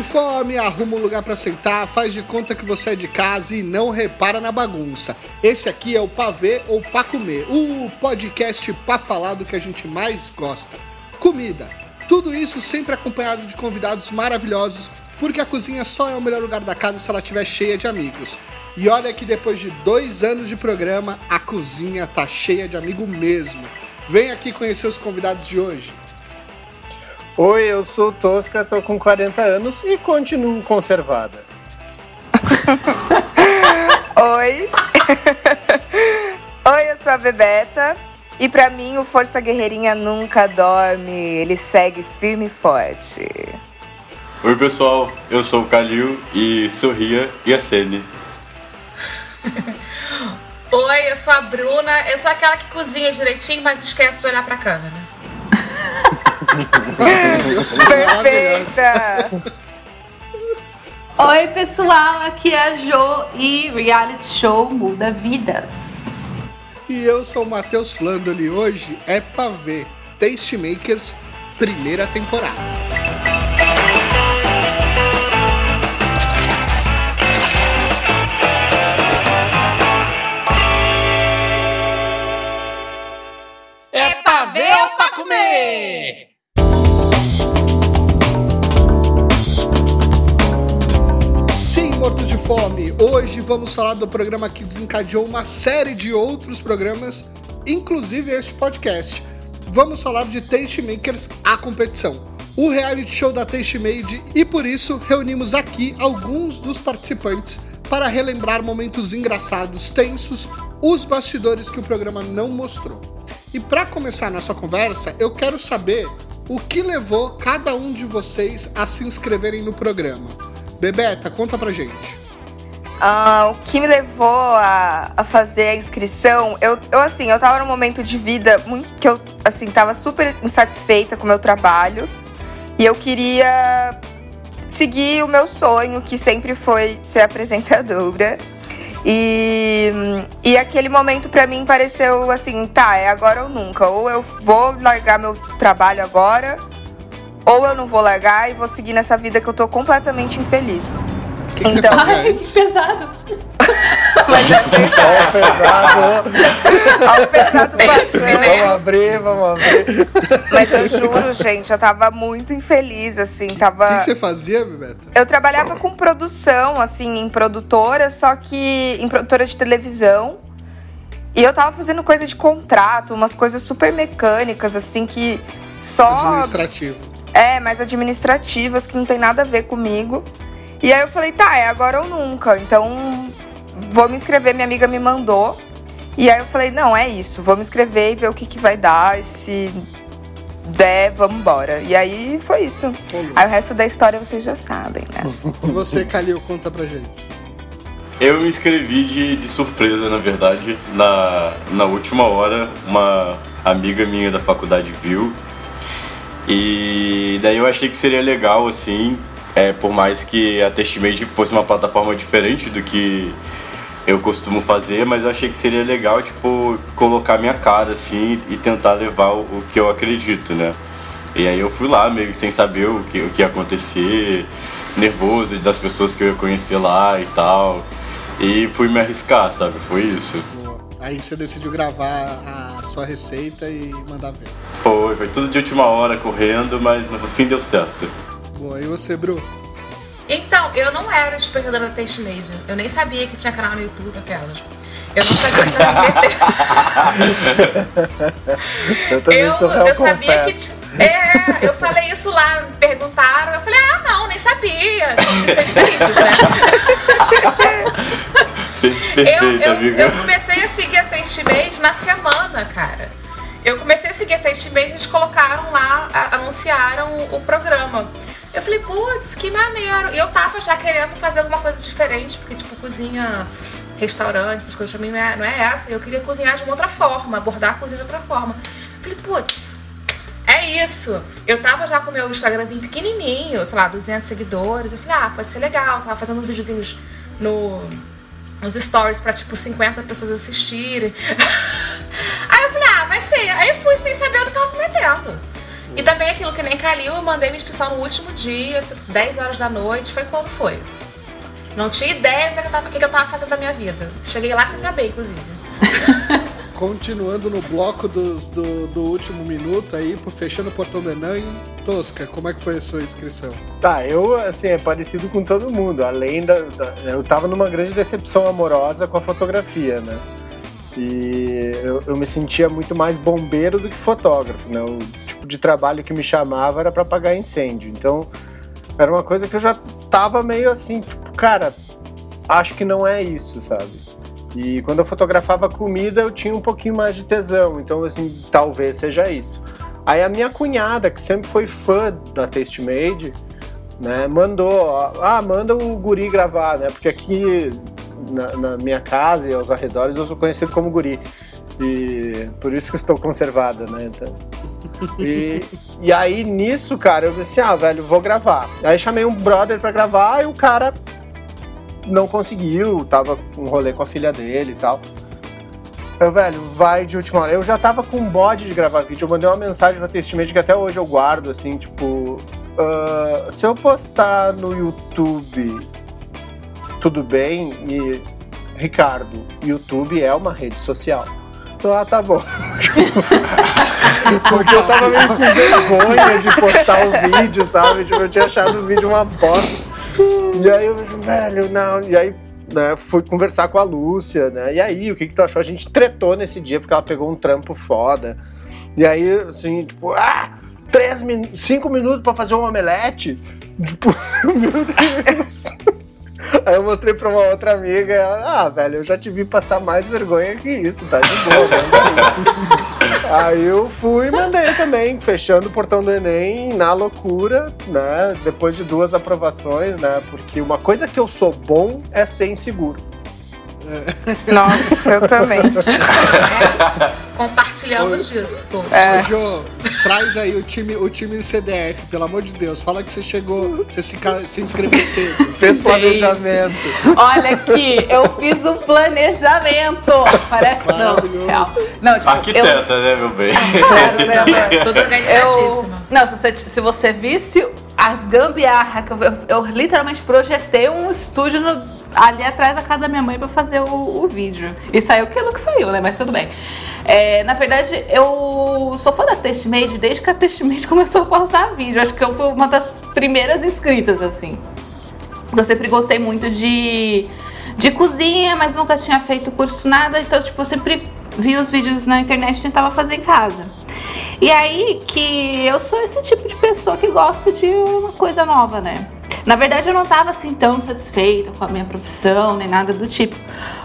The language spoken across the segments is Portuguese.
de fome, arruma um lugar para sentar, faz de conta que você é de casa e não repara na bagunça. Esse aqui é o Pavê ou Pra Comer, o podcast pra falar do que a gente mais gosta. Comida. Tudo isso sempre acompanhado de convidados maravilhosos, porque a cozinha só é o melhor lugar da casa se ela estiver cheia de amigos. E olha que depois de dois anos de programa, a cozinha tá cheia de amigo mesmo. Vem aqui conhecer os convidados de hoje. Oi, eu sou Tosca, tô com 40 anos e continuo conservada. Oi. Oi, eu sou a Bebeta. E pra mim, o Força Guerreirinha nunca dorme. Ele segue firme e forte. Oi, pessoal. Eu sou o Kalil e sorria e acene. Oi, eu sou a Bruna. Eu sou aquela que cozinha direitinho, mas esquece de olhar pra câmera. Perfeita! Oi, pessoal, aqui é a Jo e reality show muda vidas. E eu sou o Matheus Flandoli. Hoje é pra ver Tastemakers, primeira temporada. É pra ver ou pra comer? Hoje vamos falar do programa que desencadeou uma série de outros programas, inclusive este podcast. Vamos falar de Tastemakers, a competição, o reality show da Taste Made, e por isso reunimos aqui alguns dos participantes para relembrar momentos engraçados, tensos, os bastidores que o programa não mostrou. E para começar a nossa conversa, eu quero saber o que levou cada um de vocês a se inscreverem no programa. Bebeta, conta pra gente. Ah, o que me levou a, a fazer a inscrição, eu, eu assim, eu tava num momento de vida muito que eu assim tava super insatisfeita com o meu trabalho e eu queria seguir o meu sonho, que sempre foi ser apresentadora. E, e aquele momento pra mim pareceu assim, tá, é agora ou nunca. Ou eu vou largar meu trabalho agora, ou eu não vou largar e vou seguir nessa vida que eu tô completamente infeliz. O que, que Então- você fazia Ai, que pesado. Mas é Ó, pesado. ao pesado passando. Vamos abrir, vamos abrir. Mas eu juro, gente, eu tava muito infeliz, assim, O tava. que, que você fazia, Bebeta? Eu trabalhava com produção, assim, em produtora, só que em produtora de televisão. E eu tava fazendo coisa de contrato, umas coisas super mecânicas, assim, que só. Administrativo. É, mais administrativas, que não tem nada a ver comigo. E aí eu falei, tá, é agora ou nunca. Então, vou me inscrever. Minha amiga me mandou. E aí eu falei, não, é isso. Vou me inscrever e ver o que, que vai dar. E se der, vamos embora. E aí foi isso. Aí o resto da história vocês já sabem, né? E você, Calil, conta pra gente. Eu me inscrevi de, de surpresa, na verdade. Na, na última hora, uma amiga minha da faculdade viu. E daí eu achei que seria legal, assim, é, por mais que a Testmade fosse uma plataforma diferente do que eu costumo fazer, mas eu achei que seria legal, tipo, colocar minha cara, assim, e tentar levar o, o que eu acredito, né? E aí eu fui lá, meio que sem saber o que, o que ia acontecer, nervoso das pessoas que eu ia conhecer lá e tal. E fui me arriscar, sabe? Foi isso. Boa. Aí você decidiu gravar a sua receita e mandar ver. Foi, foi tudo de última hora, correndo, mas no fim deu certo. Boa. E você, Bru? Então, eu não era espectadora da Taste Made. Eu nem sabia que tinha canal no YouTube, aquelas. Eu não sabia que era Eu eu, eu sabia que. t- É, eu falei isso lá, me perguntaram. Eu falei, ah, não, nem sabia. Tinha que ser vídeos, né? Eu, eu, amiga. eu comecei a seguir a Taste Made na semana, cara. Eu comecei a seguir a Taste Made, eles colocaram lá, a- anunciaram o programa. Eu falei, putz, que maneiro. E eu tava já querendo fazer alguma coisa diferente, porque, tipo, cozinha, restaurante, essas coisas pra mim não é, não é essa. Eu queria cozinhar de uma outra forma, abordar a cozinha de outra forma. Eu falei, putz, é isso. Eu tava já com o meu Instagramzinho pequenininho, sei lá, 200 seguidores. Eu falei, ah, pode ser legal. Tava fazendo uns videozinhos no, nos stories pra, tipo, 50 pessoas assistirem. Aí eu falei, ah, vai ser. Aí eu fui sem saber do que tava metendo. E também aquilo que nem Calil, eu mandei minha inscrição no último dia, 10 horas da noite, foi quando foi. Não tinha ideia do que eu tava, o que eu tava fazendo da minha vida. Cheguei lá sem saber, inclusive. Continuando no bloco dos, do, do último minuto aí, por fechando o portão do Enem, Tosca, como é que foi a sua inscrição? Tá, eu, assim, é parecido com todo mundo. Além da, da. Eu tava numa grande decepção amorosa com a fotografia, né? E eu, eu me sentia muito mais bombeiro do que fotógrafo, né? Tipo de trabalho que me chamava era para apagar incêndio. Então, era uma coisa que eu já tava meio assim, tipo, cara, acho que não é isso, sabe? E quando eu fotografava comida, eu tinha um pouquinho mais de tesão. Então, assim, talvez seja isso. Aí a minha cunhada, que sempre foi fã da Taste Made, né, mandou, ah, manda o guri gravar, né? Porque aqui na, na, minha casa e aos arredores eu sou conhecido como guri. E por isso que estou conservada, né? Então, e, e aí nisso, cara, eu disse, ah, velho, vou gravar. Aí chamei um brother para gravar e o cara não conseguiu, tava um rolê com a filha dele e tal. Eu, velho, vai de última hora. Eu já tava com um bode de gravar vídeo. Eu mandei uma mensagem pra Testimate que até hoje eu guardo, assim, tipo. Uh, se eu postar no YouTube, tudo bem? E. Ricardo, YouTube é uma rede social. Então, ah, tá bom. Porque eu tava meio com vergonha de postar o vídeo, sabe? Tipo, eu tinha achado o vídeo uma bosta. E aí eu falei, velho, não. E aí né, fui conversar com a Lúcia, né? E aí, o que que tu achou? A gente tretou nesse dia porque ela pegou um trampo foda. E aí, assim, tipo, ah, três min cinco minutos pra fazer um omelete? Tipo, meu Deus. Aí eu mostrei pra uma outra amiga, ela, ah, velho, eu já te vi passar mais vergonha que isso, tá de boa, né? Aí eu fui e mandei também, fechando o portão do Enem na loucura, né? Depois de duas aprovações, né? Porque uma coisa que eu sou bom é ser inseguro. Nossa, eu também. Compartilhamos disso. É. Jô, traz aí o time, o time do CDF, pelo amor de Deus. Fala que você chegou, você se, se inscreveu cedo. Fez planejamento. Olha aqui, eu fiz um planejamento. Parece não, real. Não, tipo, Arquiteta, eu... né, meu bem? Tudo organizadíssimo. Não, se você, se você visse as gambiarras que eu, eu, eu literalmente projetei um estúdio no ali atrás da casa da minha mãe para fazer o, o, vídeo. E saiu aquilo que saiu, né? Mas tudo bem. É, na verdade, eu sou fã da Testmade desde que a Testmade começou a postar vídeo. Acho que eu fui uma das primeiras inscritas, assim. Eu sempre gostei muito de, de cozinha, mas nunca tinha feito curso nada. Então, tipo, eu sempre vi os vídeos na internet e tentava fazer em casa. E aí que eu sou esse tipo de pessoa que gosta de uma coisa nova, né? Na verdade, eu não estava assim tão satisfeita com a minha profissão, nem nada do tipo.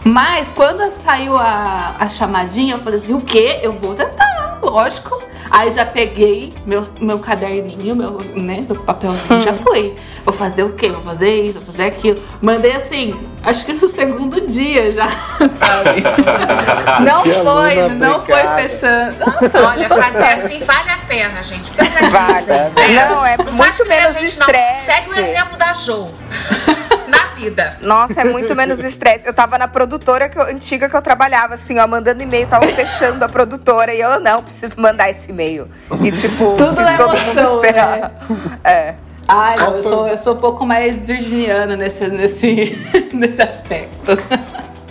Mas quando saiu a, a chamadinha, eu falei assim: o quê? Eu vou tentar, lógico. Aí já peguei meu, meu caderninho, meu, né, meu papelzinho, já fui. Vou fazer o quê? Vou fazer isso, vou fazer aquilo. Mandei assim, acho que no segundo dia já, sabe? não que foi, não foi fechando. Nossa, olha, fazer assim vale a pena, gente. Se vale. Não, é muito menos estresse. Segue o exemplo da Jo. na vida. Nossa, é muito menos estresse. Eu tava na produtora que eu, antiga que eu trabalhava, assim, ó, mandando e-mail, tava fechando a produtora e eu, não, preciso mandar esse e-mail. E, tipo, Tudo fiz todo mundo esperar. Né? É. Ai, eu, sou, eu sou um pouco mais virginiana nesse, nesse, nesse aspecto.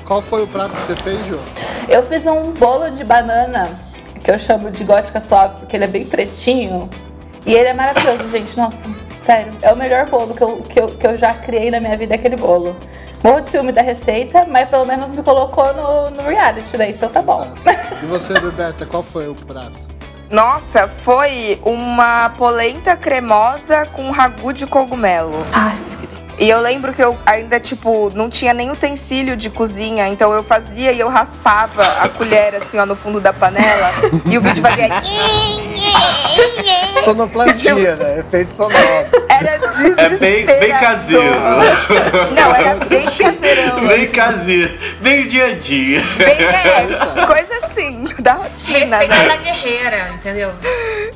Qual foi o prato que você fez, João? Eu fiz um bolo de banana, que eu chamo de gótica suave, porque ele é bem pretinho. E ele é maravilhoso, gente. Nossa, sério. É o melhor bolo que eu, que eu, que eu já criei na minha vida, aquele bolo. Morro de ciúme da receita, mas pelo menos me colocou no, no reality daí, então tá bom. E você, Bebeta, qual foi o prato? Nossa, foi uma polenta cremosa com ragu de cogumelo. Ai, e eu lembro que eu ainda, tipo, não tinha nem utensílio de cozinha, então eu fazia e eu raspava a colher, assim, ó, no fundo da panela. e o vídeo fazia. Sonoplastia, né? Efeito sonoro. Era desesperador. É bem, bem caseiro. Não, era bem caseirão. Bem assim. caseiro. Bem dia a dia. Bem, é, coisa assim, da rotina. Receita né? da guerreira, entendeu?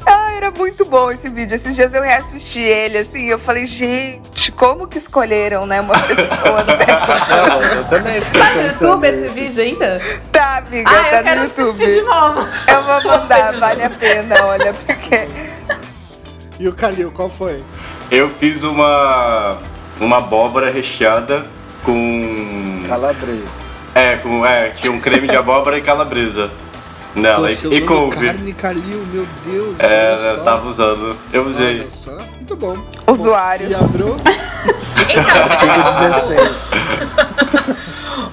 Ah, era muito bom esse vídeo. Esses dias eu reassisti ele, assim, eu falei, gente, como que escolheram, né, uma pessoa no Eu também. Tá no YouTube esse vídeo ainda? Tá, amiga, ah, tá no YouTube. De novo. Eu vou mandar, vale a pena, olha, porque E o Calil, qual foi? Eu fiz uma. uma abóbora recheada com. Calabresa. É, com. É, tinha um creme de abóbora e calabresa nela. Poxa, e, couve. carne Calil, meu Deus. É, eu tava usando. Eu usei. Muito bom. Usuário. E a Bru? Então, 16.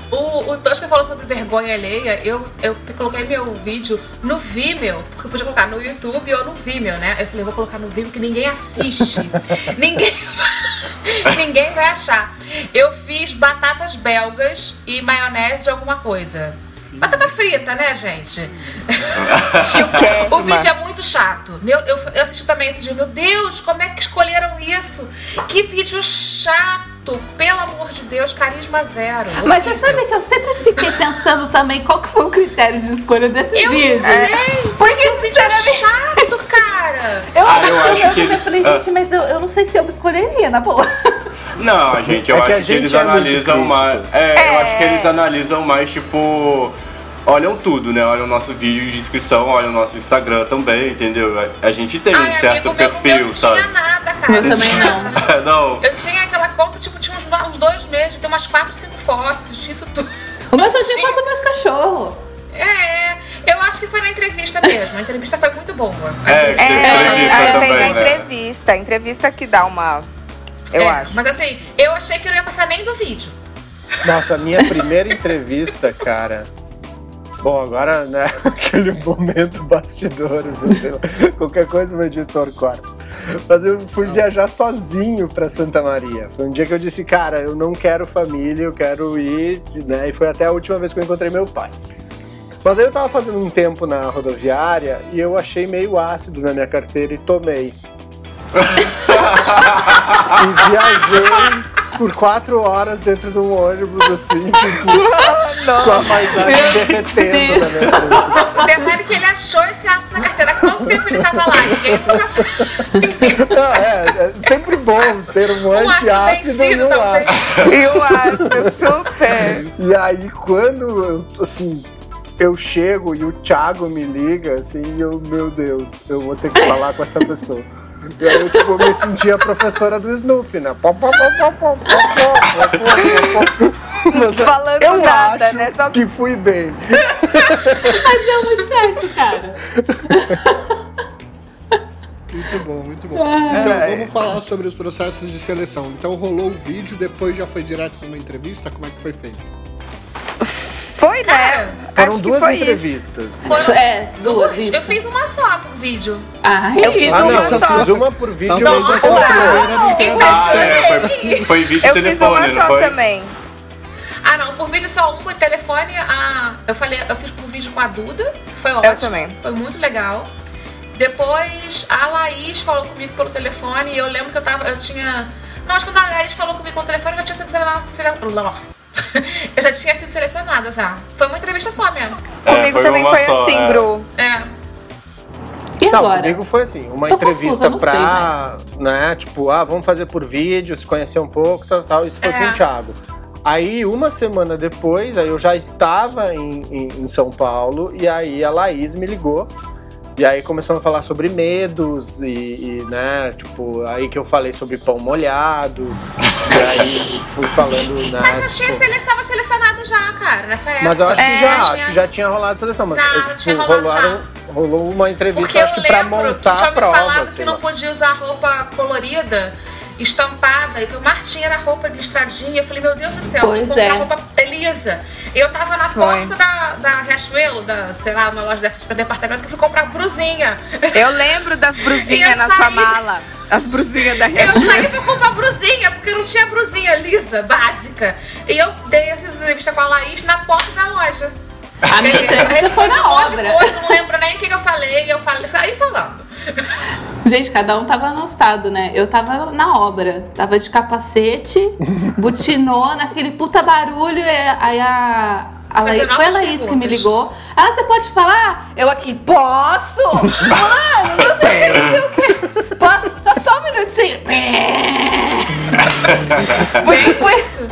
o, o Tosca falou sobre vergonha alheia. Eu, eu coloquei meu vídeo no Vimeo, porque eu podia colocar no YouTube ou no Vimeo, né? Eu falei, vou colocar no Vimeo que ninguém assiste. ninguém, ninguém vai achar. Eu fiz batatas belgas e maionese de alguma coisa. Batata frita, né, gente? Chiquérrima. O vídeo é muito chato. Meu, eu, eu assisti também esse dia. Meu Deus, como é que escolheram isso? Que vídeo chato! Pelo amor de Deus, carisma zero. Mas você sabe que eu sempre fiquei pensando também qual que foi o critério de escolha desse Eu vídeo. não sei! Porque, o vídeo é sinceramente, chato, cara! Eu, Ah, eu eu, acho que eu eles- falei, ah. gente, mas eu, eu não sei se eu escolheria, na boa. Não, gente, eu É que acho que, gente eles é analisam mais. É, eu É. acho que eles analisam mais, tipo. Olham tudo, né? Olham o nosso vídeo de inscrição, olham o nosso Instagram também, entendeu? A, gente tem um Ai, certo amigo, perfil, meu não sabe? tinha nada, cara. Eu também não. não. Eu tinha aquela conta, tipo, tinha uns, uns dois meses, tem umas quatro, cinco fotos, tinha isso tudo. O meu só tinha foto dos meus cachorros. É, eu acho que foi na entrevista mesmo. A entrevista foi muito boa. É, É, entrevista aí tem também, a né? entrevista. A entrevista que dá uma. Eu É, acho. Mas assim, eu achei que eu não ia passar nem do vídeo. Nossa, a minha primeira entrevista, cara. Bom, agora, né, aquele momento bastidores, qualquer coisa o editor corta. Mas eu fui viajar sozinho pra Santa Maria. Foi um dia que eu disse, cara, eu não quero família, eu quero ir, né? E foi até a última vez que eu encontrei meu pai. Mas aí eu tava fazendo um tempo na rodoviária e eu achei meio ácido na minha carteira e tomei. e viajei por quatro horas dentro de um ônibus, assim, tipo, com a paisagem derretendo na minha frente. O detalhe é que ele achou esse ácido na carteira. Quanto tempo ele tava lá? Ninguém nunca sabe. Não, é, é sempre bom ter um ácido antiácido e um ácido. E o ácido, super. E aí, quando, eu, assim, eu chego e o Thiago me liga, assim, e eu, meu Deus, eu vou ter que falar com essa pessoa. Tipo, eu tipo, me senti a professora do Snoopy, né? Pó, Falando eu nada, acho né? Só que fui bem. Mas deu muito certo, cara. Muito bom, muito bom. Ah. Então, é. vamos falar sobre os processos de seleção. Então, rolou o vídeo, depois já foi direto para uma entrevista? Como é que foi feito? Foi, Cara, né? Foram Acho duas entrevistas. Foram É, duas, Eu fiz uma só pro vídeo. Ai, Eu fiz Ah, não, uma você só. fiz uma por vídeo. Talvez outra a sua por primeira não dado Ah, é, foi, foi vídeo Eu fiz telefone, uma não só foi? também. Ah, não, por vídeo só um, por telefone, a... eu falei, eu fiz por vídeo com a Duda, foi ótimo. também. Foi muito legal. Depois a Laís falou comigo pelo telefone e eu lembro que eu tava, eu tinha. Não, acho que quando a Laís falou comigo pelo telefone, eu já tinha sido selecionada. Eu já tinha sido selecionada já. Foi uma entrevista só mesmo. É, Comigo foi também foi só, assim, é. Bru. É. E Não, agora? comigo foi assim, uma Tô entrevista confusa, pra, né, tipo, ah, vamos fazer por vídeo, se conhecer um pouco, tal, tal, isso foi É. com o Thiago. Aí, uma semana depois, aí eu já estava em, em, em São Paulo, e aí a Laís me ligou, e aí começamos a falar sobre medos, e, e, né, tipo, aí que eu falei sobre pão molhado, e aí fui falando, né, Mas já tinha tipo, sele... estava selecionado já, cara, nessa época. mas eu acho que É, já, tinha- acho que já tinha rolado seleção, mas Não, tipo, tinha rolado rolaram, rolou uma entrevista, Porque eu acho que pra lembro que montar tinha a me prova. falado que não podia usar roupa colorida, estampada, e que o Martim era roupa de estradinha. Eu falei, meu Deus do céu, vou Pois comprar é. roupa Elisa. Eu tava na Foi. porta da, da Riachuelo, da, sei lá, uma loja dessas pra departamento, que eu fui comprar brusinha. Eu lembro das brusinhas Eu na sua saí- mala. As brusinhas da Eu Riachuelo. saí pra comprar brusinha, porque não tinha brusinha lisa, básica. E eu dei a entrevista com a Laís na porta da loja. A minha entrevista foi de obra. coisa, não lembro nem o que, que eu falei, eu falei, saí falando. Gente, cada um tava no estado, né? Eu tava na obra, tava de capacete, butinona, aquele puta barulho, e aí a. A Laís, foi a Laís que me ligou. Ela, você pode falar? Eu aqui, posso? Mano, não sei, não sei o quê. Posso? Só, só um minutinho. Foi tipo isso.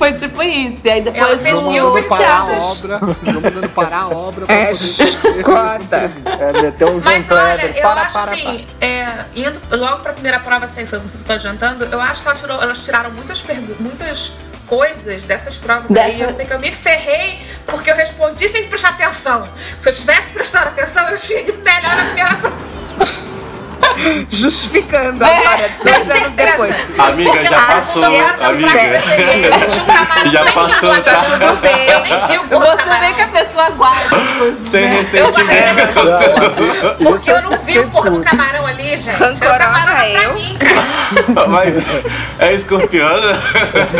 Foi tipo isso. E aí Ela depois fez o mil parar a piadas. obra. Mandando parar a obra É, poder cota. É, meteu um João Mas olha, Kleber. eu Para, acho para, assim, é, indo logo pra primeira prova, assim, se eu não sei se estou adiantando, eu acho que ela tirou- elas tiraram muitas, pergu- muitas coisas dessas provas aí. Dessa- Eu sei que eu me ferrei porque eu respondi sem prestar atenção. Se eu tivesse prestado atenção, eu tinha ido melhor na primeira prova. Justificando É. agora, dois anos depois. Amiga, Porque já passou, amiga. Um camarão Já passou, Iguatu. tá? Tudo bem. Eu nem vi o gordo Você camarão. vê que a pessoa guarda coisas. Sem né? ressentimento. Porque eu não vi o porra do camarão ali, gente. Rancorosa eu. Mas é escorpiana?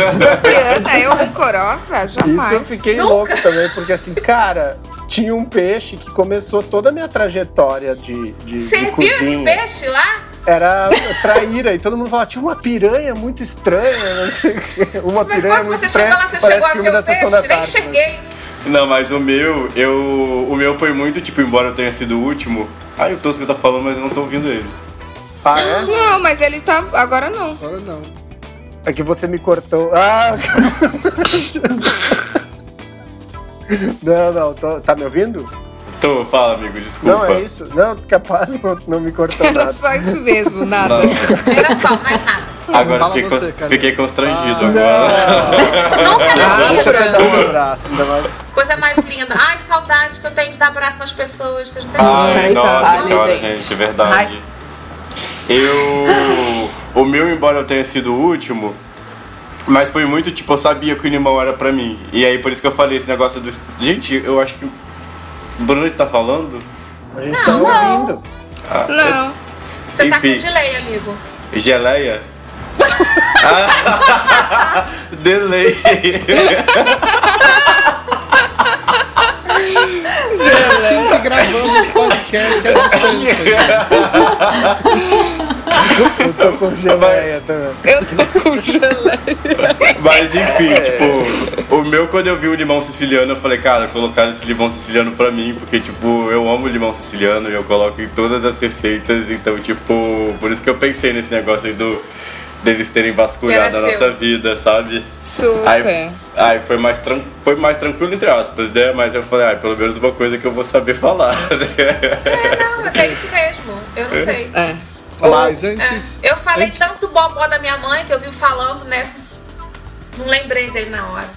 Escorpiana, eu rancorosa? Isso eu Jamais. fiquei Nunca. louco também, porque assim, cara, tinha um peixe que começou toda a minha trajetória de, de, Você de viu esse peixe lá? Era traíra, e todo mundo falava, tinha uma piranha muito estranha, não sei o quê. Uma Mas piranha quando muito você estranha. chegou lá, você parece chegou a filme ver o da Sessão peixe? da Nem tarde, né? cheguei. Não, mas o meu, eu. O meu foi muito, tipo, embora eu tenha sido o último. Ai, o Tosco tá falando, mas eu não tô ouvindo ele. Ah, é? Não, mas ele tá. Agora não. Agora não. É que você me cortou. Ah! Não, não, tô- tá me ouvindo? Tô, fala, amigo, desculpa. Não, é isso. Não, capaz não, não me cortou Era nada. só isso mesmo, nada. Não. Era só, mais nada. Agora fiquei, você, fiquei constrangido Ah. agora. Nunca Ah, um abraço, ainda mais. Coisa mais linda. Ai, saudade que eu tenho de dar abraço nas pessoas. Vocês não têm Ai, nossa Ai, senhora, gente. gente, verdade. Eu. O meu, embora eu tenha sido o último, mas foi muito tipo, eu sabia que o limão era pra mim. E aí por isso que eu falei esse negócio do. Gente, eu acho que. O Bruno está falando? A gente tá ouvindo. Não. Você tá com Enfim. delay, amigo. Geleia? Ah, Delay. Assim que gravamos podcast à distância. Eu tô com geleia também. Eu tô com geleia. Mas enfim, tipo, o meu quando eu vi o limão siciliano, eu falei, cara, colocaram esse limão siciliano pra mim, porque tipo, eu amo limão siciliano e eu coloco em todas as receitas, então tipo, por isso que eu pensei nesse negócio aí do deles terem vasculhado a nossa vida, sabe? Super. Aí, aí foi mais tran foi mais tranquilo entre aspas, né? Mas eu falei, ah, pelo menos uma coisa que eu vou saber falar? É, não, mas é isso mesmo. Eu não sei. É. Mas É, antes. Eu falei antes- tanto bobó da minha mãe que eu vi falando, né? Não lembrei dele na hora.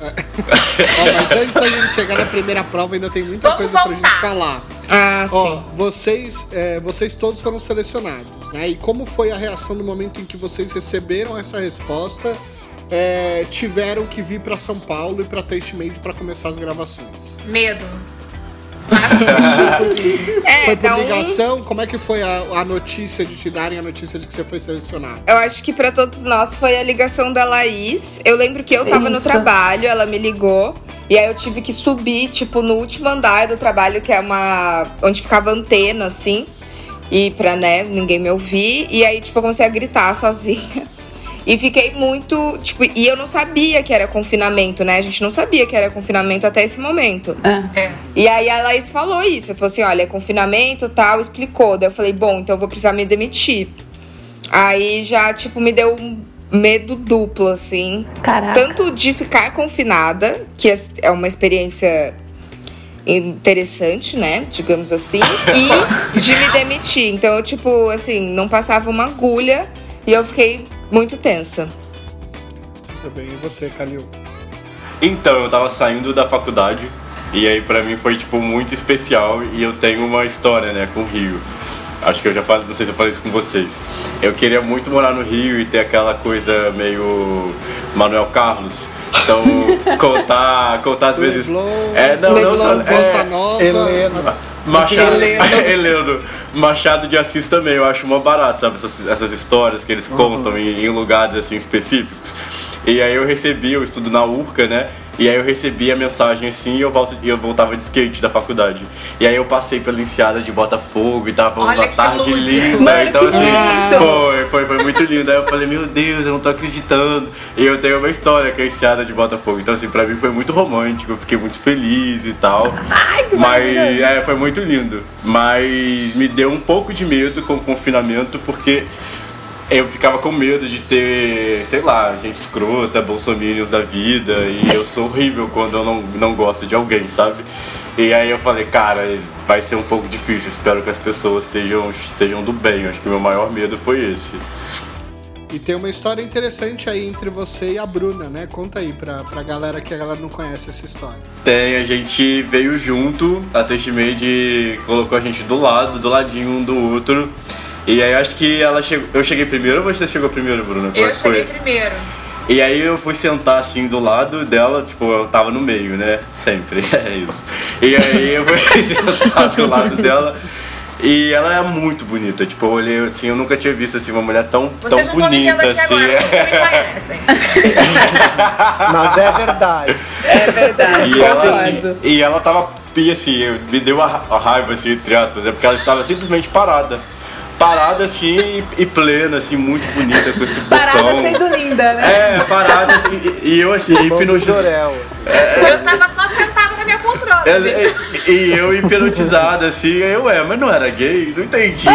Ó, mas antes da gente chegar na primeira prova, ainda tem muita Vamos coisa pra voltar. gente falar. Ah, Ó, sim. vocês, é, vocês todos foram selecionados, né? E como foi a reação no momento em que vocês receberam essa resposta? é, tiveram que vir pra São Paulo e pra Taste Made pra começar as gravações. Medo. É, Foi por dá um- ligação? Como é que foi a, a notícia de te darem a notícia de que você foi selecionado? Eu acho que pra todos nós foi a ligação da Laís. Eu lembro que eu tava no Isso. trabalho, ela me ligou. E aí eu tive que subir, tipo, no último andar do trabalho, que é uma. onde ficava antena, assim. E pra, né, ninguém me ouvir. E aí, tipo, eu comecei a gritar sozinha. E fiquei muito. Tipo, e eu não sabia que era confinamento, né? A gente não sabia que era confinamento até esse momento. É. E aí a Laís falou isso. Falou assim: olha, é confinamento tal, explicou. Daí eu falei, bom, então eu vou precisar me demitir. Aí já, tipo, me deu um medo duplo, assim. Caraca. Tanto de ficar confinada, que é- é uma experiência interessante, né? Digamos assim, e de me demitir. Então, eu, tipo, assim, não passava uma agulha e eu fiquei muito tensa. Muito bem, e você, Calil? Então, eu tava saindo da faculdade e aí pra mim foi tipo muito especial e eu tenho uma história, né, com o Rio. Acho que eu já falei, não sei se eu falei isso com vocês. Eu queria muito morar no Rio e ter aquela coisa meio Manuel Carlos. Então, contar, contar às vezes. Leblon, É, não, não Leblon, só. Bossa É, Nova. Helena. Machado, Heleno. Heleno. Machado de Assis também, eu acho mó barato, sabe? Essas, essas histórias que eles contam em, em lugares assim específicos. E aí eu recebi, eu estudo na URCA, né? E aí eu recebi a mensagem assim e eu, volto, eu voltava de skate da faculdade. E aí eu passei pela enseada de Botafogo e tava uma que tarde lúdico. linda. Mano, então que assim, lindo. foi, foi, foi muito lindo. Aí eu falei, meu Deus, eu não tô acreditando. E eu tenho uma história com a enseada de Botafogo. Então assim, pra mim foi muito romântico, eu fiquei muito feliz e tal. Mas é, foi muito lindo. Mas me deu um pouco de medo com o confinamento, porque eu ficava com medo de ter, sei lá, gente escrota, bolsominions da vida, e eu sou horrível quando eu não, não gosto de alguém, sabe? E aí eu falei, cara, vai ser um pouco difícil, espero que as pessoas sejam, sejam do bem, acho que o meu maior medo foi esse. E tem uma história interessante aí entre você e a Bruna, né? Conta aí pra, pra galera que a galera não conhece essa história. Tem, a gente veio junto, a Testmade colocou a gente do lado, do ladinho um do outro. E aí acho que ela chegou. Eu cheguei primeiro ou você chegou primeiro, Bruna? Como é Eu que foi? cheguei primeiro. E aí eu fui sentar assim do lado dela, tipo, eu tava no meio, né? Sempre, é isso. E aí eu fui sentar do lado dela. E ela é muito bonita, tipo, eu olhei assim, eu nunca tinha visto assim uma mulher tão, tão Vocês me vendo bonita assim. agora, me conhecem. Mas é verdade. É verdade. E ela, assim, e ela tava, e assim, eu- me deu a raiva, assim, entre aspas, é porque ela estava simplesmente parada. Parada, assim, e, e plena, assim, muito bonita, com esse Parada bocão. sendo linda, né? É, parada, assim, e, e eu, assim, hipnotizado. Jorel. Eu tava só sentada na minha poltrona, gente. É, E eu hipnotizada, assim, aí eu, é, mas não era gay? Não entendi.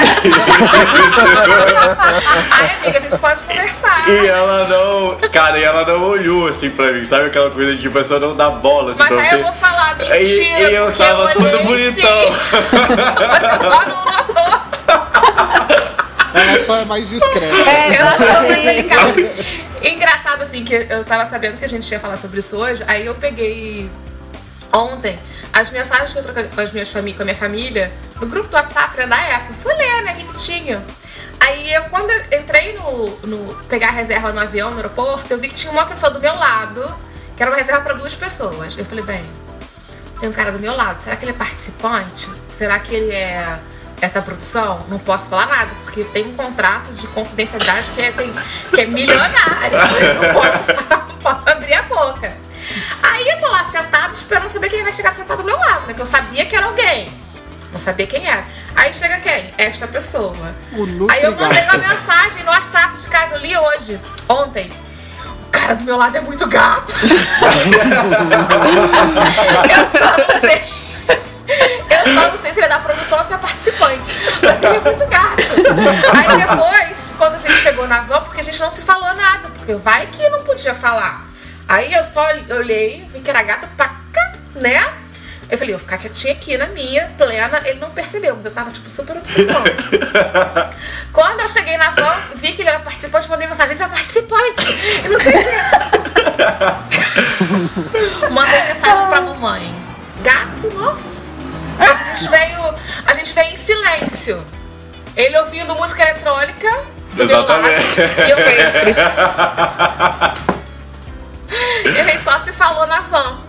Ai, amiga, a gente pode conversar. E ela não, cara, e ela não olhou, assim, pra mim, sabe aquela coisa de pessoa não dar bola, assim, Mas pra aí você. eu vou falar mentira, E- e eu tava eu todo olhei, bonitão. sim. Você só não notou. Ela só é mais discreta. É, exatamente. delicada. Engraçado assim, que eu tava sabendo que a gente ia falar sobre isso hoje, aí eu peguei ontem as mensagens que eu troquei com, as minhas fami com a minha família no grupo do WhatsApp né, da época. Fui ler, né, que tinha. Aí eu, quando eu entrei no, no pegar a reserva no avião, no aeroporto, eu vi que tinha uma pessoa do meu lado, que era uma reserva para duas pessoas. Eu falei, bem, tem um cara do meu lado, será que ele é participante? Será que ele é, da produção? Não posso falar nada, porque tem um contrato de confidencialidade que é, tem, que é milionário. Eu não posso, não posso abrir a boca. Aí eu tô lá sentada esperando saber quem vai chegar sentado do meu lado, né? Que eu sabia que era alguém. Não sabia quem era. Aí chega quem? Esta pessoa. O Aí eu mandei uma mensagem no WhatsApp de casa, eu li hoje, ontem. O cara do meu lado é muito gato. eu só não sei. Eu só não sei se ele é da produção ou se é participante. Mas ele é muito gato. Aí depois, quando a gente chegou na van, porque a gente não se falou nada, porque vai que não podia falar. Aí eu só olhei, vi que era gato pra cá, né? Eu falei, eu vou ficar quietinha aqui na minha, plena. Ele não percebeu, mas eu tava, tipo, super observando. Quando eu cheguei na van, vi que ele era participante, mandei mensagem, ele é participante. Eu não sei o quê. Mandei mensagem pra mamãe. Gato, nossa. Mas a gente veio. A gente veio em silêncio. Ele ouvindo música eletrônica. lado, Exatamente. E eu sempre. E a gente só se falou na van.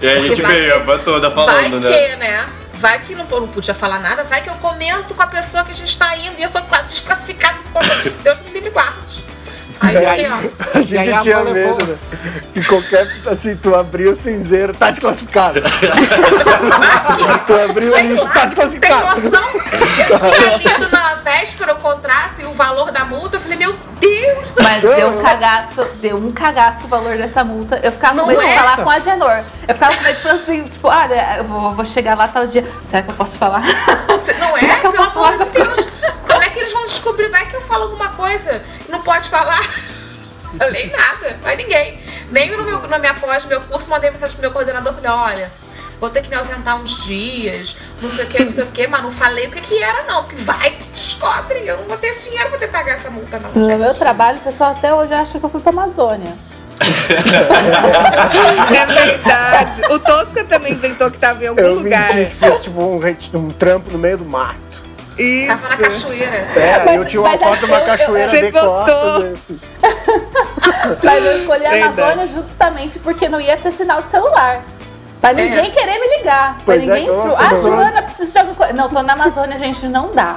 E aí a gente vai veio, a van toda vai falando, né? que, né? Vai que não, não podia falar nada, vai que eu comento com a pessoa que a gente tá indo e eu sou claro, desclassificada por conta disso. Deus me livre guarde. Aí fiquei, aí, ó. a E aí a gente tinha levou- medo, né? Que qualquer, assim, tu abriu o cinzeiro, tá desclassificado. tu abriu o lixo, lá, tá tem desclassificado. noção? Eu tinha lido na véspera o contrato e o valor da multa. Eu falei, meu Deus do Mas deu um cagaço, deu um cagaço o valor dessa multa. Eu ficava com medo de é? falar com a Genor. Eu ficava com medo de falar assim, tipo, olha, eu vou, vou chegar lá tal dia. Será que eu posso falar? Você não é? Será que eu Pelo posso falar de Deus. Como é que eles vão descobrir? Vai que eu falo alguma coisa não pode falar. Falei nada, vai ninguém. Nem no meu, na minha pós, no meu curso, mandei mensagem pro meu coordenador, falei, olha, vou ter que me ausentar uns dias, não sei o que, não sei o que, mas não falei o que que era não, porque vai que descobre, eu não vou ter esse dinheiro pra poder pagar essa multa não. No gente. meu trabalho, o pessoal até hoje acha que eu fui pra Amazônia. É verdade. O Tosca também inventou que tava em algum Eu lugar. menti que fiz tipo um, um trampo no meio do mato. Isso. Tava na cachoeira. É, Mas- eu tinha uma foto de uma cachoeira Você de postou. costas. Mas eu escolhi a. Amazônia justamente porque não ia ter sinal de celular. Pra ninguém querer me ligar. Pra Pois é, ninguém. eu- tipo, ah, eu- Joana, preciso de alguma coisa. Não, tô na Amazônia, gente, não dá.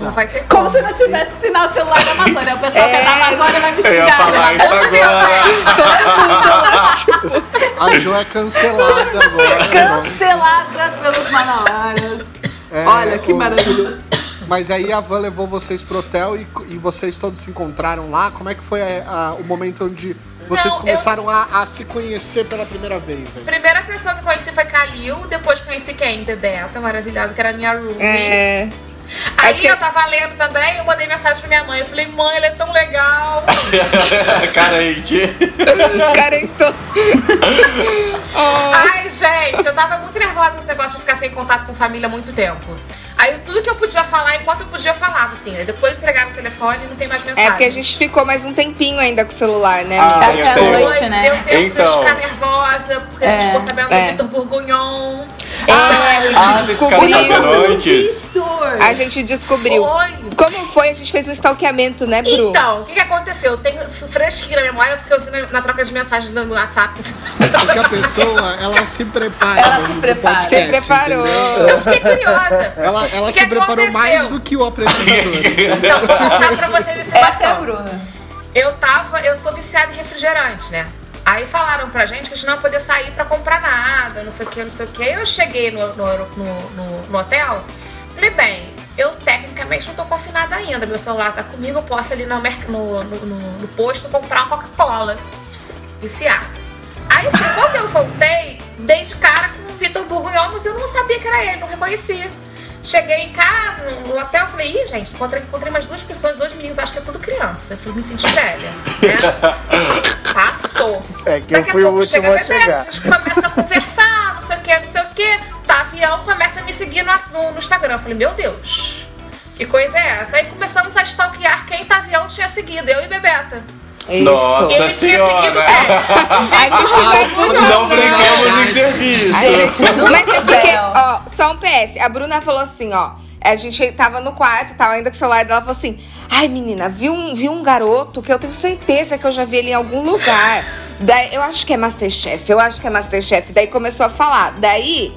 Não vai ter Como se não tivesse sinal de celular na Amazônia. O pessoal que é da Amazônia vai me Eu ia xingar. falar né? isso agora. A Jo é cancelada agora. né? Cancelada pelos manauaras. É, Olha que o- maravilha. Mas aí a van levou vocês pro hotel e, e vocês todos se encontraram lá. Como é que foi a- a- o momento onde vocês Não, começaram a, a se conhecer pela primeira vez? aí? Primeira pessoa que eu conheci foi Kalil, depois conheci quem? Bebeta, maravilhosa, que era a minha roomie. É. Aí Acho que- eu tava lendo também, eu mandei mensagem pra minha mãe. Eu falei, mãe, ele é tão legal. Carente. Carentou. Ai, gente, eu tava muito nervosa com esse negócio de ficar sem contato com família há muito tempo. Aí tudo que eu podia falar, enquanto eu podia, eu falava, assim. Aí depois entregaram o telefone e não tem mais mensagem. É porque a gente ficou mais um tempinho ainda com o celular, né, Ah, Até tenho. hoje, né? Deu tempo de Então. ficar nervosa, porque a gente É, ficou sabendo é. do Vitor Bourguignon. É, a gente Ah, vocês ficaram descobriu. Vitor! A gente descobriu. Foi. Como foi? A gente fez um stalkeamento, né, Bru? Então, o que, que aconteceu? Eu tenho isso fresquinho na memória porque eu vi na, na troca de mensagens no WhatsApp. Porque a pessoa, ela se prepara. Ela se prepara. podcast, Se preparou. entendeu? Eu fiquei curiosa. Ela, ela se preparou mais aconteceu? do que o apresentador. Então, vou contar pra vocês esse Essa é a. Bruna. Eu tava, eu sou viciada em refrigerante, né? Aí falaram pra gente que a gente não ia poder sair pra comprar nada, não sei o que, não sei o que. Eu cheguei no, no, no, no- hotel, falei, bem, eu tecnicamente não tô confinada ainda, meu celular tá comigo, eu posso ali no, no, posto comprar uma Coca-Cola. Viciada. Aí assim, quando eu voltei, dei de cara com o Vitor Bourguignon, mas eu não sabia que era ele, não reconhecia. Cheguei em casa, no, hotel, falei, ih, gente, encontrei, encontrei mais duas pessoas, dois meninos, acho que é tudo criança. Eu falei, me senti velha, né? Passou. É que eu Daqui fui o pouco último chega a chegar. A gente começa a conversar, não sei o que, não sei o que. Tá, avião começa a me seguir no, no, no Instagram. Eu falei, meu Deus, que coisa é essa? Aí começamos a stalkear quem tá avião tinha seguido, eu e Bebeta. Isso. Nossa Ele tinha senhora. seguido. A gente vai muito Não brincamos em serviço. Gente- Mas é porque, ó, só um PS. A Bruna falou assim, ó. A gente tava no quarto e tal, ainda com o celular dela, falou assim: Ai, menina, vi um, vi um garoto que eu tenho certeza que eu já vi ele em algum lugar. Daí, eu acho que é Masterchef, eu acho que é Masterchef. Daí começou a falar. Daí,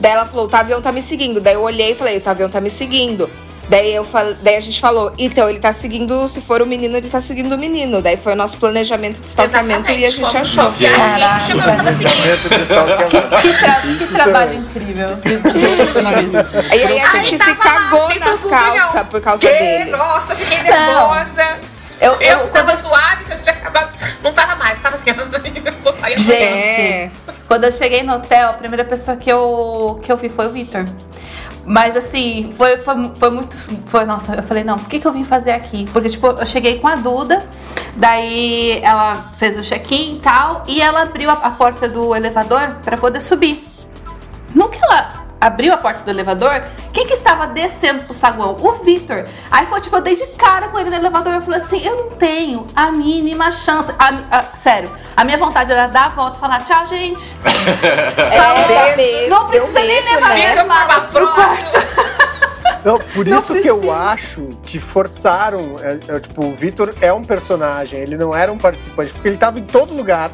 daí ela falou: o Tavião tá me seguindo. Daí eu olhei e falei: o Tavião tá me seguindo. Daí, eu fal... Daí a gente falou, então ele tá seguindo, se for o menino, ele tá seguindo o menino. Daí foi o nosso planejamento de stalkeamento e a gente Fomos achou. quem Caraca. tinha começado a seguir. Momento de stalkeamento. Que, tra- que trabalho incrível. Que. E aí a gente se cagou nas calças por causa Que? dele. Nossa, fiquei nervosa. Eu, Eu, eu, tava quando, suave, que eu tinha acabado. Não tava mais, tava assim, vou sair Gente. É. quando eu cheguei no hotel, a primeira pessoa que eu, que eu vi foi o Vitor. Mas assim, foi, foi, foi muito. Foi, nossa, eu falei, não, por que, que eu vim fazer aqui? Porque, tipo, eu cheguei com a Duda, daí ela fez o check-in e tal, e ela abriu a, a porta do elevador pra poder subir. No que ela abriu a porta do elevador, quem que estava descendo pro saguão? O Vitor. Aí foi tipo, eu dei de cara com ele no elevador. Eu falei assim: eu não tenho a mínima chance. A- a- sério, a minha vontade era dar a volta e falar: tchau, gente. É, Falou, não deu precisa nem medo, levar né? Fica pra malas pro quarto. Não, por Não isso que eu precisa. acho que forçaram. É, é, tipo, o Vitor é um personagem, ele não era um participante, porque ele tava em todo lugar.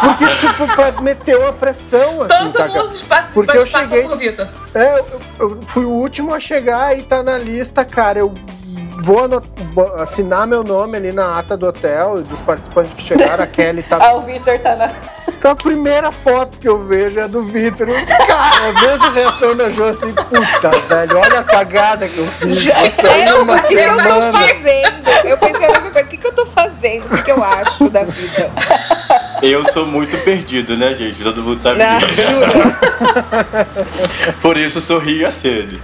porque, tipo, meteu a pressão, assim, Todo saca? mundo passa, Porque eu cheguei- por Vitor. É, eu, eu fui o último a chegar e tá na lista, cara. Eu vou assinar meu nome ali na ata do hotel e dos participantes que chegaram. A Kelly tá. Ah, o Vitor tá na. Então a primeira foto que eu vejo é do Vitor. Eu, Cara, a mesma reação da Jo assim, puta, velho, olha a cagada que eu fiz. Aí Eu, numa o que, que eu tô fazendo? Eu pensei a mesma coisa. O que, que eu tô fazendo? O que, que eu acho da vida? Eu sou muito perdido, né, gente? Todo mundo sabe Não, disso. juro. Por isso sorri a sede.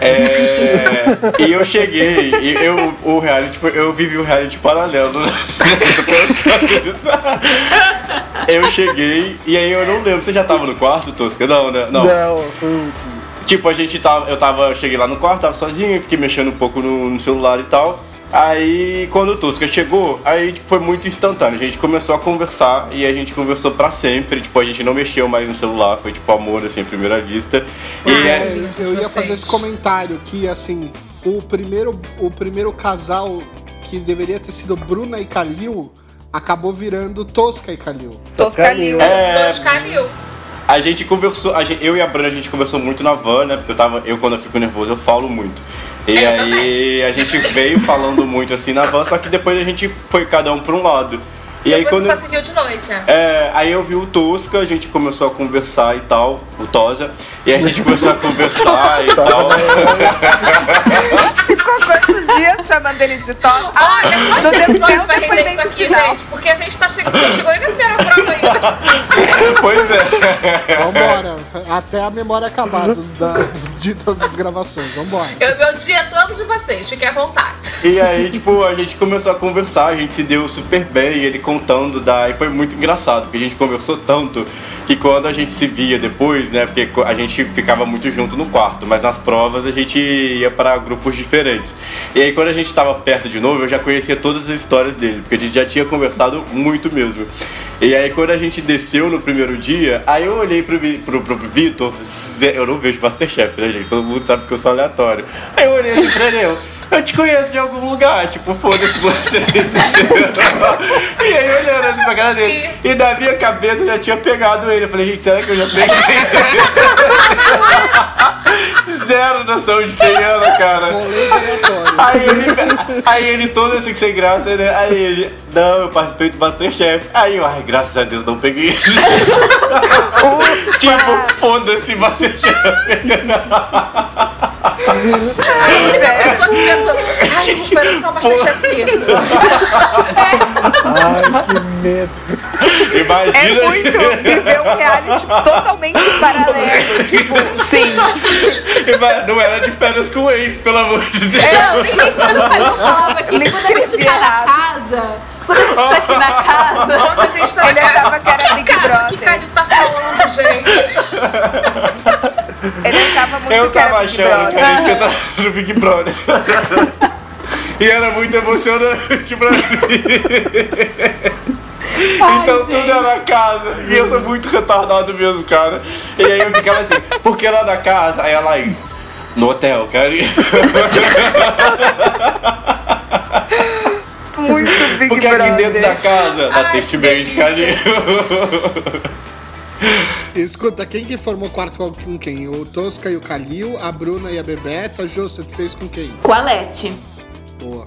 É, e eu cheguei, e eu, o reality, eu vivi o reality paralelo. né? eu cheguei, e aí eu não lembro. Você já tava no quarto, Tosca? Não, né? Não. Não, foi o último. Tipo, a gente tava. Eu tava. eu Cheguei lá no quarto, tava sozinho, fiquei mexendo um pouco no, no celular e tal. Aí quando o Tosca chegou, aí tipo, foi muito instantâneo. A gente começou a conversar e a gente conversou pra sempre. Tipo, a gente não mexeu mais no celular, foi tipo amor assim à primeira vista. E É, é, eu ia fazer esse comentário que, assim, o primeiro, o primeiro casal que deveria ter sido Bruna e Kalil acabou virando Tosca e Kalil. Toscalil. é, Toscalil. a gente conversou, a gente- eu e a Bruna a gente conversou muito na van, né? Porque eu tava, eu quando eu fico nervoso eu falo muito. E Eu aí a gente veio falando muito assim na van, só que depois a gente foi cada um pra um lado. E aí Depois quando só se viu de noite, é. É, aí eu vi o Tosca, a gente começou a conversar e tal, o Tosa, e a gente começou a conversar e tal. Ficou quantos dias chamando ele de Todd. Olha, não quantos deu episódios certo vai render isso aqui, final. gente? Porque a gente tá chegando, chegou nem na primeira prova ainda. Pois é. Vambora. Até a memória acabar dos, da, de todas as gravações. Vambora. Eu, dia é todos de vocês, fiquem à vontade. E aí, tipo, a gente começou a conversar, a gente se deu super bem, ele contando da. E foi muito engraçado, porque a gente conversou tanto que quando a gente se via depois, né? Porque a gente ficava muito junto no quarto, mas nas provas a gente ia para grupos diferentes. E aí quando a gente tava perto de novo, eu já conhecia todas as histórias dele, porque a gente já tinha conversado muito mesmo. E aí quando a gente desceu no primeiro dia, aí eu olhei pro, pro, pro Vitor, eu não vejo Masterchef, né, gente? Todo mundo sabe que eu sou aleatório. Aí eu olhei assim pra ele, eu, eu te conheço de algum lugar, tipo, foda-se você. e aí olhando assim pra cara dele. E na minha cabeça eu já tinha pegado ele. Eu falei, gente, será que eu já peguei? Zero noção de quem era, cara. Aí ele, aí ele todo assim sem graça, né? Aí ele, não, eu participei do Masterchef. Aí eu, ai, graças a Deus, não peguei ele. tipo, foda-se Masterchef. A pessoa que pensou, ai, vou oferecer uma Masterchef mesmo. Ai, que medo. Imagina. É muito viver um reality totalmente paralelo. Tipo, Sim. Não era de férias com o ex, pelo amor de Deus. E quando o Caio falava que Ele quando a gente tá na casa, quando a gente tá aqui na casa, Quando a gente tá Ele achava que era Big casa, Brother. que Cádio tá falando, gente? Ele achava muito Eu que era tava Big achando, Brother. cara, que eu tava no Big Brother. E era muito emocionante pra mim. Então tudo era casa. E eu sou muito retardado mesmo, cara. E aí eu ficava assim, porque lá na casa, aí a Laís, no hotel, cara. Muito Big Porque Brother. aqui dentro da casa, Ai, Test que Band, delícia. cara. Escuta, quem que formou quarto com quem? O Tosca e o Calil, a Bruna e a Bebeta. Jô, você fez com quem? com a Lete. Boa. boa.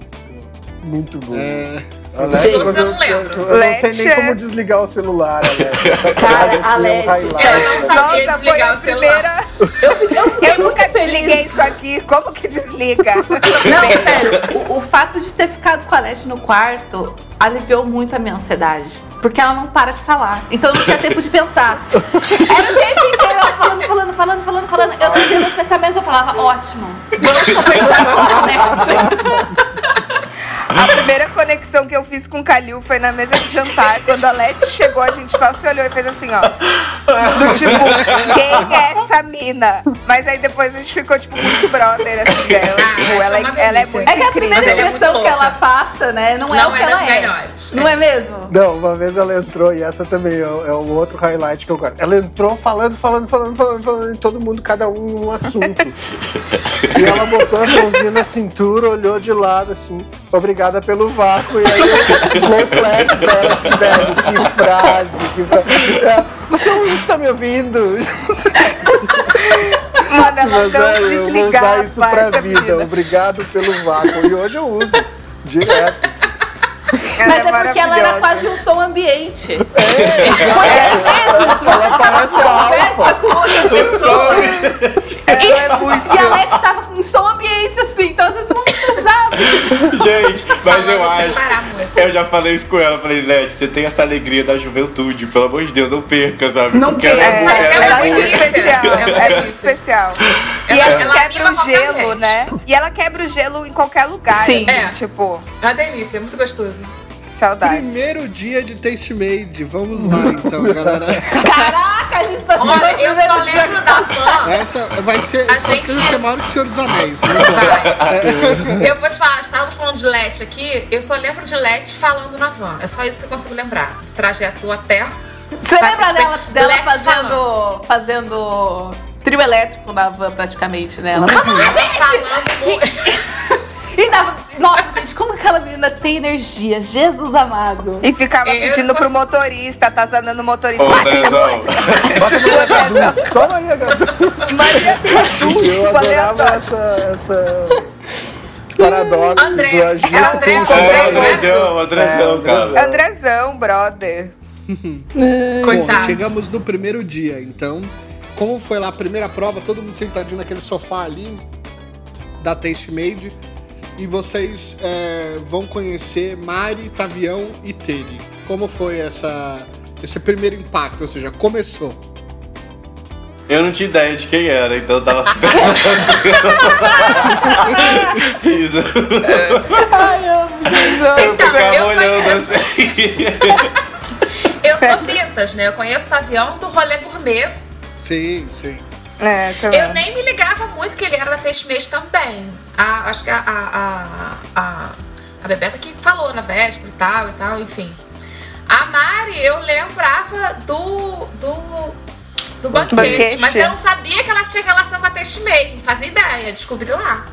Muito bom. É, Alex, Gente, mas eu não lembro. Eu, não sei nem Lete. como desligar o celular, Alex. Cara, frase, assim, é um Alex. Ela não sabia Nossa, foi desligar a o celular. primeira. Eu, fiquei- eu fiquei Eu nunca feliz. desliguei isso aqui. Como que desliga? Não, sério, o, o fato de ter ficado com a Leste no quarto aliviou muito a minha ansiedade. Porque ela não para de falar. Então eu não tinha tempo de pensar. Era o tempo inteiro ela falando, falando, falando, falando, falando. Eu trazia meus pensamentos, eu falava, ótimo. Vamos conversar com a. A primeira conexão que eu fiz com o Calil foi na mesa de jantar. Quando a Leti chegou, a gente só se olhou e fez assim, ó. Do tipo, quem é essa mina? Mas aí depois a gente ficou, tipo, muito brother, assim, dela. Ah, tipo, ela, é é, ela é delícia. muito É que a incrível. primeira Mas ela é muito impressão que ela passa, né, não é Não o que é das ela é. melhores. Não é mesmo? Não, uma vez ela entrou, e essa também é, é um outro highlight que eu gosto. Ela entrou falando, falando, falando, falando, falando, e todo mundo, cada um um assunto. e ela botou a mãozinha na cintura, olhou de lado, assim, obrigada pelo vácuo. E aí eu slow clap assim, velho, que frase, que frase. É, Você ouvinte tá me ouvindo? Mano, ela Mas, não é, eu vou usar isso pra vida. mina. Obrigado pelo vácuo. E hoje eu uso, direto. Ela Mas é, porque ela era quase um som ambiente. Ela parece alfa. Conversa com outra pessoa. Ela é muito... E a Leti tava com som ambiente, assim, então vocês não Gente, mas eu acho. Eu já falei isso com ela, falei, Leste, você tem essa alegria da juventude, pelo amor de Deus, não perca, sabe? Não Porque ela é, É, é é muito especial. É muito especial. E Ela- ela, ela quebra o gelo, gente. né? E ela quebra o gelo em qualquer lugar. Sim. assim, É. Tipo, É uma delícia, é muito gostoso. Saudades. primeiro dia de Taste Made. Vamos lá, então, galera. Caraca, a gente tá Olha, eu só lembro da van. Essa vai ser. A gente- precisa ser maior que o Senhor dos Anéis. né? Vai. Eu vou te falar, estávamos falando de Lete aqui, eu só lembro de Lete falando na van. É só isso que eu consigo lembrar. Do trajeto até. Você lembra dela, dela fazendo, fazendo trio elétrico na van, praticamente, né? Ela Falando muito. E dava, nossa, gente, como aquela menina tem energia? Jesus amado. E ficava Eu pedindo não pro motorista, atazanando o motorista. Ô. Bota Maria Gadu. Só Maria Gadu. Maria Gadu, tipo, aleatório. essa, essa, esse paradoxo André, do Agito era André, André, É, André. Andrezão, Andrezão, É, cara. Andrezão, brother. Bom, Coitado. chegamos no primeiro dia, então. Como foi lá a primeira prova, todo mundo sentadinho naquele sofá ali da Taste Made. E vocês é, vão conhecer Mari, Tavião e Tere. Como foi essa, esse primeiro impacto? Ou seja, começou. Eu não tinha ideia de quem era, então eu tava super Isso. Ai, eu Eu Então, ficava eu olhando conheço- assim. Eu sou vintage, né? Eu conheço o Tavião do rolê gourmet. Sim, sim. É, também. Eu nem me ligava muito que ele era da Teixeira também. A, acho que a, a, a, a, a Bebeta que falou na véspera e tal e tal, enfim. A Mari, eu lembrava do. do. do banquete, Banquete. Mas eu não sabia que ela tinha relação com a Teixeira, não fazia ideia, descobri lá.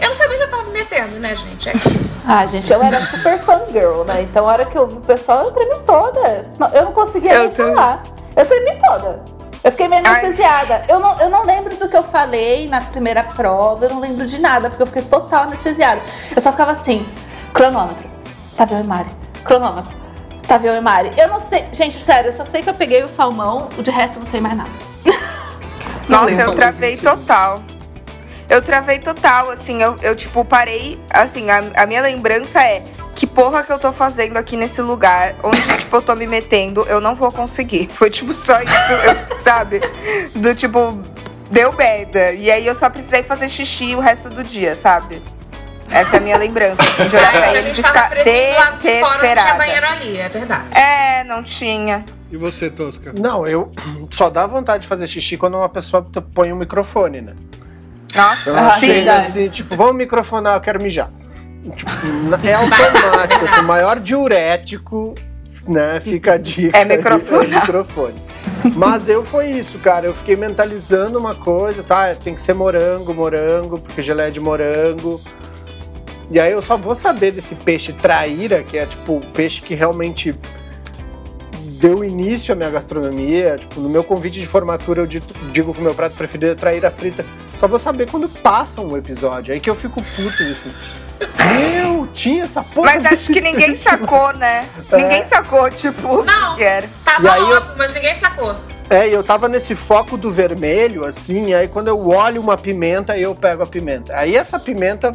Eu não sabia que eu tava me metendo, né, gente? É. Ah, gente, eu era super fangirl, né? Então, a hora que eu vi o pessoal, eu tremi toda. Não, Eu não conseguia Eu nem também. falar. Eu tremi toda. Eu fiquei meio anestesiada. Eu não, eu não lembro do que eu falei na primeira prova, eu não lembro de nada, porque eu fiquei total anestesiada. Eu só ficava assim, cronômetro, Tavião e Mari, cronômetro, Tavião e Mari. Eu não sei, gente, sério, eu só sei que eu peguei o salmão, o de resto eu não sei mais nada. Nossa, eu travei total. Eu travei total, assim, eu, eu tipo, parei, assim, a, a minha lembrança é que porra que eu tô fazendo aqui nesse lugar, onde, tipo, eu tô me metendo, eu não vou conseguir. Foi, tipo, só isso, eu- sabe? Do, tipo, deu merda. E aí eu só precisei fazer xixi o resto do dia, sabe? Essa é a minha lembrança, assim, de olhar Aí, pra e gente ficar lado de fora, não tinha desesperada. banheiro ali, é verdade. É, não tinha. E você, Tosca? Não, eu só dá vontade de fazer xixi quando uma pessoa põe um microfone, né? Nossa, Então, Ah, sim. assim, tipo, vamos microfonar, eu quero mijar. Tipo, é automático, assim, o maior diurético, né? Fica a dica. É microfone. de- é microfone. Mas eu foi isso, cara. Eu fiquei mentalizando uma coisa, tá? Tem que ser morango, morango, porque geleia de morango. E aí eu só vou saber desse peixe traíra, que é tipo o peixe que realmente deu início à minha gastronomia. Tipo, no meu convite de formatura eu dito- digo que o meu prato preferido é traíra frita. Só vou saber quando passa um episódio. Aí que eu fico puto, assim. Meu, tinha essa porra. Mas acho que ninguém sacou, né? É. Ninguém sacou, tipo, Não. o que era. Tava eu- óbvio, mas ninguém sacou. É, e eu tava nesse foco do vermelho, assim, aí quando eu olho uma pimenta, eu pego a pimenta. Aí essa pimenta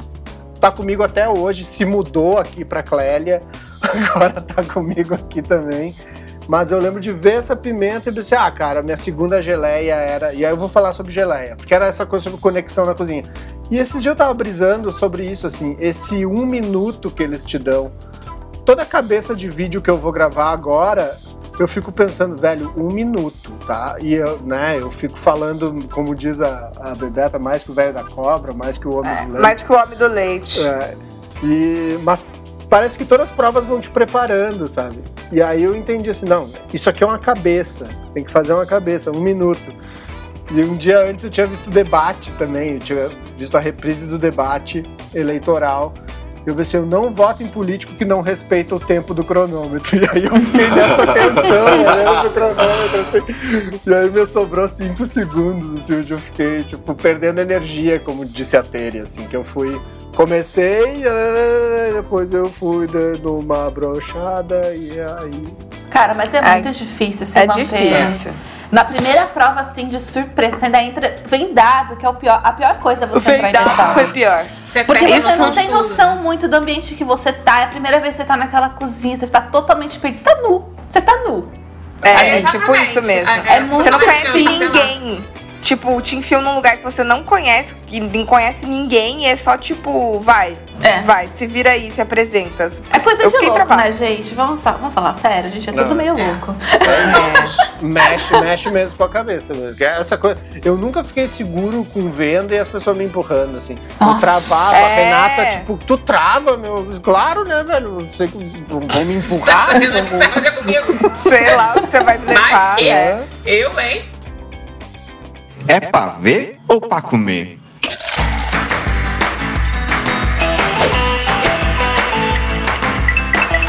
tá comigo até hoje, se mudou aqui pra Clélia, agora tá comigo aqui também. Mas eu lembro de ver essa pimenta e pensei, ah, cara, minha segunda geleia era. E aí eu vou falar sobre geleia, porque era essa coisa sobre conexão na cozinha. E esses dias eu tava brisando sobre isso, assim, esse um minuto que eles te dão. Toda a cabeça de vídeo que eu vou gravar agora, eu fico pensando, velho, um minuto, tá? E eu, né, eu fico falando, como diz a, a Bebeta, mais que o velho da cobra, mais que o homem do leite. Mais que o homem do leite. É, e, mas parece que todas as provas vão te preparando, sabe? E aí eu entendi assim, não, isso aqui é uma cabeça, tem que fazer uma cabeça, um minuto. E um dia antes eu tinha visto o debate também, eu tinha visto a reprise do debate eleitoral. Eu pensei, eu não voto em político que não respeita o tempo do cronômetro. E aí eu fiquei nessa tensão, olhando pro cronômetro, assim. E aí me sobrou cinco segundos, assim, onde eu fiquei, tipo, perdendo energia, como disse a Tere, assim, que eu fui. Comecei, eh, depois eu fui dando uma brochada e aí. Cara, mas é É- muito difícil se É manter. difícil. Na primeira prova, assim, de surpresa, você ainda entra. Vem dado, que é o pior, a pior coisa é você entrar em foi pior. Você Porque você não tem tudo, noção né? muito do ambiente que você tá. É a primeira vez que você tá naquela cozinha, você tá totalmente perdido. Você tá nu. Você tá nu. É, É, tipo isso mesmo. É, é muito Você não conhece ninguém. Tipo, te enfiam num lugar que você não conhece, que não conhece ninguém, e é só tipo, vai, É. vai, se vira aí, se apresenta. É coisa Eu de fiquei louco, né, gente? Vamos, vamos falar sério, a gente é tudo Não. meio É. louco. Mexe, mexe mesmo com a cabeça. né? Que é Essa coisa, eu nunca fiquei seguro com venda e as pessoas me empurrando, assim. Eu Nossa, travava, a é. Renata, tipo, tu trava, meu. Claro, né, velho? Não sei que vão vão me empurrar. fazer, você vai fazer comigo? Sei lá onde você vai me levar, que- né? Eu, hein? É pra ver ou pra comer?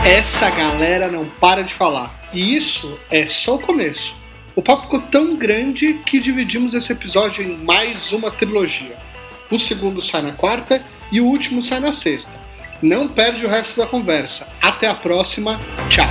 Essa galera não para de falar. E isso é só o começo. O papo ficou tão grande que dividimos esse episódio em mais uma trilogia. O segundo sai na quarta e o último sai na sexta. Não perde o resto da conversa. Até a próxima. Tchau.